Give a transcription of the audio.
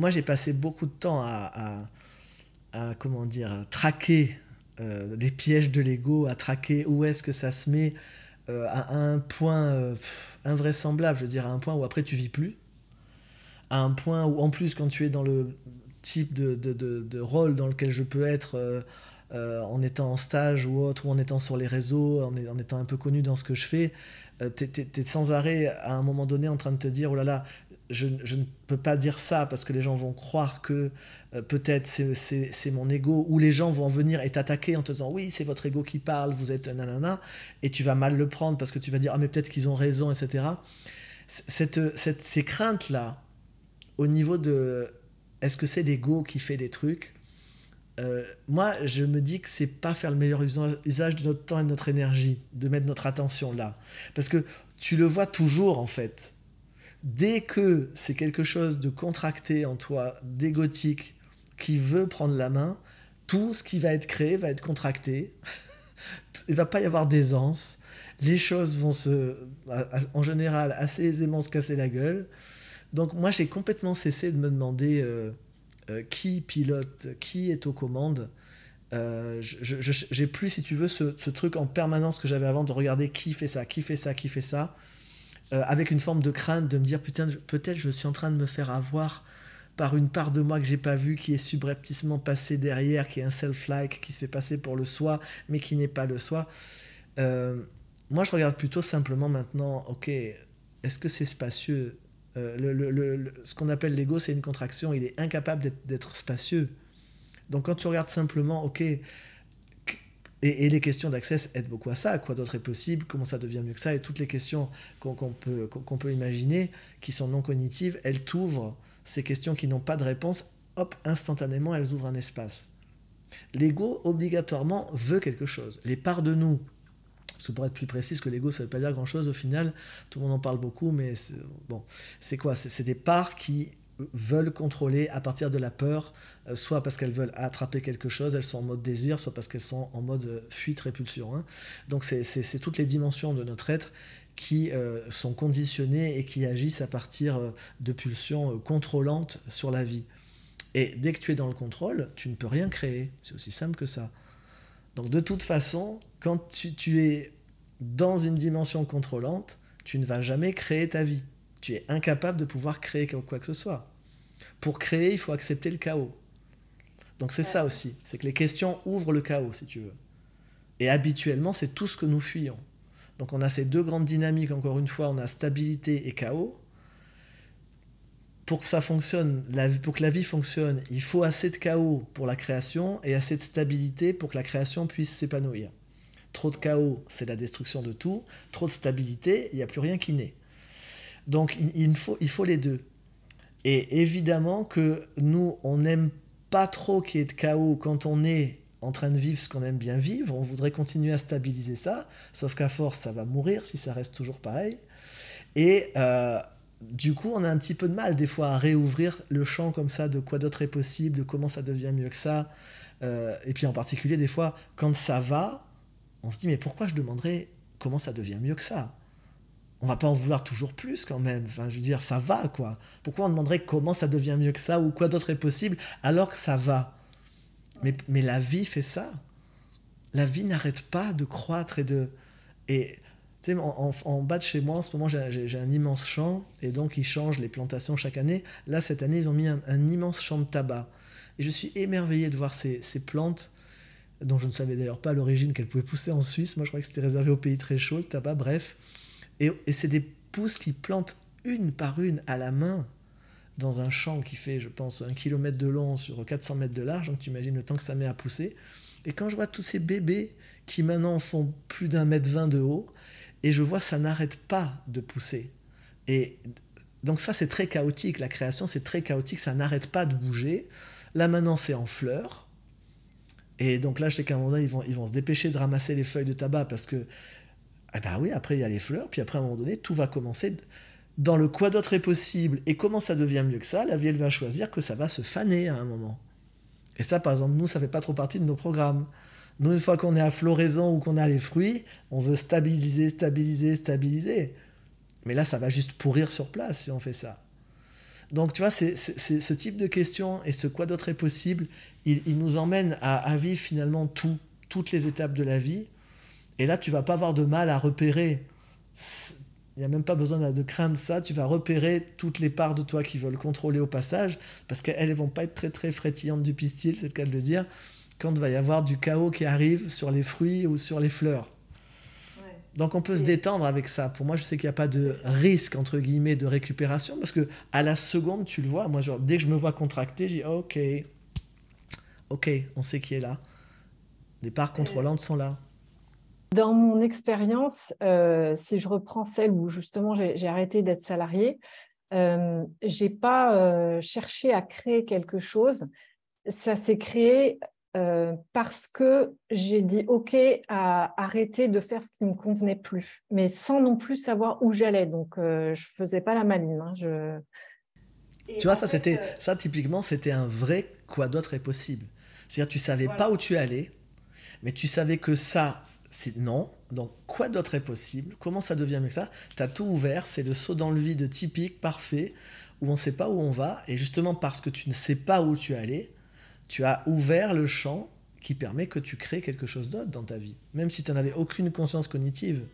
moi, j'ai passé beaucoup de temps à, comment dire, à traquer euh, les pièges de l'ego, à traquer où est-ce que ça se met euh, à un point euh, invraisemblable, je veux dire, à un point où après tu vis plus, à un point où en plus quand tu es dans le type de, rôle dans lequel je peux être en étant en stage ou autre, ou en étant sur les réseaux, en, étant un peu connu dans ce que je fais, tu es, sans arrêt à un moment donné en train de te dire, oh là là, je, ne peux pas dire ça parce que les gens vont croire que euh, peut-être c'est mon ego, ou les gens vont venir et t'attaquer en te disant oui, c'est votre ego qui parle, vous êtes nanana, et tu vas mal le prendre parce que tu vas dire ah, mais peut-être qu'ils ont raison, etc. Cette, cette, ces craintes-là, au niveau de est-ce que c'est l'ego qui fait des trucs euh, moi, je me dis que c'est pas faire le meilleur usage de notre temps et de notre énergie, de mettre notre attention là. Parce que tu le vois toujours, en fait Dès que c'est quelque chose de contracté en toi, d'égotique, qui veut prendre la main, tout ce qui va être créé va être contracté. Il va pas y avoir d'aisance. Les choses vont se, en général, assez aisément se casser la gueule. Donc moi, j'ai complètement cessé de me demander euh, euh, qui pilote, qui est aux commandes. Euh, j'ai plus, si tu veux, ce, ce truc en permanence que j'avais avant de regarder qui fait ça, qui fait ça, qui fait ça. Euh, avec une forme de crainte de me dire putain peut-être je suis en train de me faire avoir par une part de moi que j'ai pas vue qui est subrepticement passée derrière qui est un self-like qui se fait passer pour le soi mais qui n'est pas le soi. Euh, moi je regarde plutôt simplement maintenant ok est-ce que c'est spacieux? Euh, le, le, ce qu'on appelle l'ego c'est une contraction il est incapable d'être spacieux. Donc quand tu regardes simplement ok et, les questions d'accès aident beaucoup à ça. Quoi d'autre est possible? Comment ça devient mieux que ça? Et toutes les questions qu'on peut, peut imaginer, qui sont non cognitives, elles t'ouvrent ces questions qui n'ont pas de réponse. Hop, instantanément, elles ouvrent un espace. L'ego, obligatoirement, veut quelque chose. Les parts de nous, parce que pour être plus précis, que l'ego, ça ne veut pas dire grand-chose au final, tout le monde en parle beaucoup, mais bon, c'est quoi? C'est des parts qui veulent contrôler à partir de la peur, euh, soit parce qu'elles veulent attraper quelque chose, elles sont en mode désir, soit parce qu'elles sont en mode euh, fuite, répulsion. Hein. Donc c'est toutes les dimensions de notre être qui euh, sont conditionnées et qui agissent à partir de pulsions contrôlantes sur la vie. Et dès que tu es dans le contrôle, tu ne peux rien créer. C'est aussi simple que ça. Donc de toute façon, quand tu, tu es dans une dimension contrôlante, tu ne vas jamais créer ta vie. Tu es incapable de pouvoir créer quoi que ce soit. Pour créer, il faut accepter le chaos. Donc c'est ça aussi, c'est que les questions ouvrent le chaos, si tu veux. Et habituellement, c'est tout ce que nous fuyons. Donc on a ces deux grandes dynamiques, encore une fois, on a stabilité et chaos. Pour que ça fonctionne, pour que la vie fonctionne, il faut assez de chaos pour la création et assez de stabilité pour que la création puisse s'épanouir. Trop de chaos, c'est la destruction de tout. Trop de stabilité, il n'y a plus rien qui naît. Donc il, faut, il faut les deux. Et évidemment que nous, on n'aime pas trop qu'il y ait de chaos quand on est en train de vivre ce qu'on aime bien vivre. On voudrait continuer à stabiliser ça, sauf qu'à force, ça va mourir si ça reste toujours pareil. Et euh, du coup, on a un petit peu de mal des fois à réouvrir le champ comme ça de quoi d'autre est possible, de comment ça devient mieux que ça. Euh, et puis en particulier, des fois, quand ça va, on se dit, mais pourquoi je demanderais comment ça devient mieux que ça? On va pas en vouloir toujours plus quand même. Enfin, je veux dire, ça va quoi. Pourquoi on demanderait comment ça devient mieux que ça ou quoi d'autre est possible alors que ça va? Mais, mais la vie fait ça. La vie n'arrête pas de croître et de. Et tu sais, en, bas de chez moi, en ce moment, j'ai un immense champ et donc ils changent les plantations chaque année. Là, cette année, ils ont mis un, immense champ de tabac. Et je suis émerveillé de voir ces, plantes dont je ne savais d'ailleurs pas l'origine qu'elles pouvaient pousser en Suisse. Moi, je croyais que c'était réservé aux pays très chauds, le tabac, bref. Et, c'est des pousses qui plantent une par une à la main dans un champ qui fait, je pense, un kilomètre de long sur 400 mètres de large. Donc tu imagines le temps que ça met à pousser. Et quand je vois tous ces bébés qui maintenant font plus d'un mètre vingt de haut, et je vois ça n'arrête pas de pousser. Et donc ça c'est très chaotique, la création c'est très chaotique, ça n'arrête pas de bouger. Là maintenant c'est en fleurs. Et donc là je sais qu'à un moment donné ils vont, ils vont se dépêcher de ramasser les feuilles de tabac parce que eh ben oui, après il y a les fleurs, puis après à un moment donné, tout va commencer dans le quoi d'autre est possible et comment ça devient mieux que ça, la vie elle va choisir que ça va se faner à un moment. Et ça, par exemple, nous, ça fait pas trop partie de nos programmes. Nous, une fois qu'on est à floraison ou qu'on a les fruits, on veut stabiliser, stabiliser, stabiliser. Mais là, ça va juste pourrir sur place si on fait ça. Donc, tu vois, c'est ce type de questions et ce quoi d'autre est possible, il, il nous emmène à, à, vivre finalement tout, toutes les étapes de la vie. Et là, tu vas pas avoir de mal à repérer. Il n'y a même pas besoin de craindre ça. Tu vas repérer toutes les parts de toi qui veulent contrôler au passage, parce qu'elles ne vont pas être très très frétillantes du pistil, c'est le cas de le dire, quand il va y avoir du chaos qui arrive sur les fruits ou sur les fleurs. Donc on peut se détendre avec ça. Pour moi, je sais qu'il n'y a pas de risque entre guillemets de récupération parce que à la seconde, tu le vois. Moi, genre, dès que je me vois contracter, je dis ok, ok, on sait qui est là. Les parts contrôlantes sont là. Dans mon expérience, euh, si je reprends celle où justement j'ai arrêté d'être salarié, euh, j'ai pas euh, cherché à créer quelque chose. Ça s'est créé euh, parce que j'ai dit OK à arrêter de faire ce qui me convenait plus, mais sans non plus savoir où j'allais. Donc, euh, je faisais pas la maline. Hein, je... tu vois, ça, c'était, euh, ça, typiquement, c'était un vrai quoi d'autre est possible. C'est-à-dire, tu savais pas où tu allais, mais tu savais que ça, c'est non. Donc, quoi d'autre est possible? Comment ça devient mieux ça? Tu as tout ouvert, c'est le saut dans le vide typique, parfait, où on ne sait pas où on va. Et justement, parce que tu ne sais pas où tu allais, tu as ouvert le champ qui permet que tu crées quelque chose d'autre dans ta vie, même si tu n'avais aucune conscience cognitive.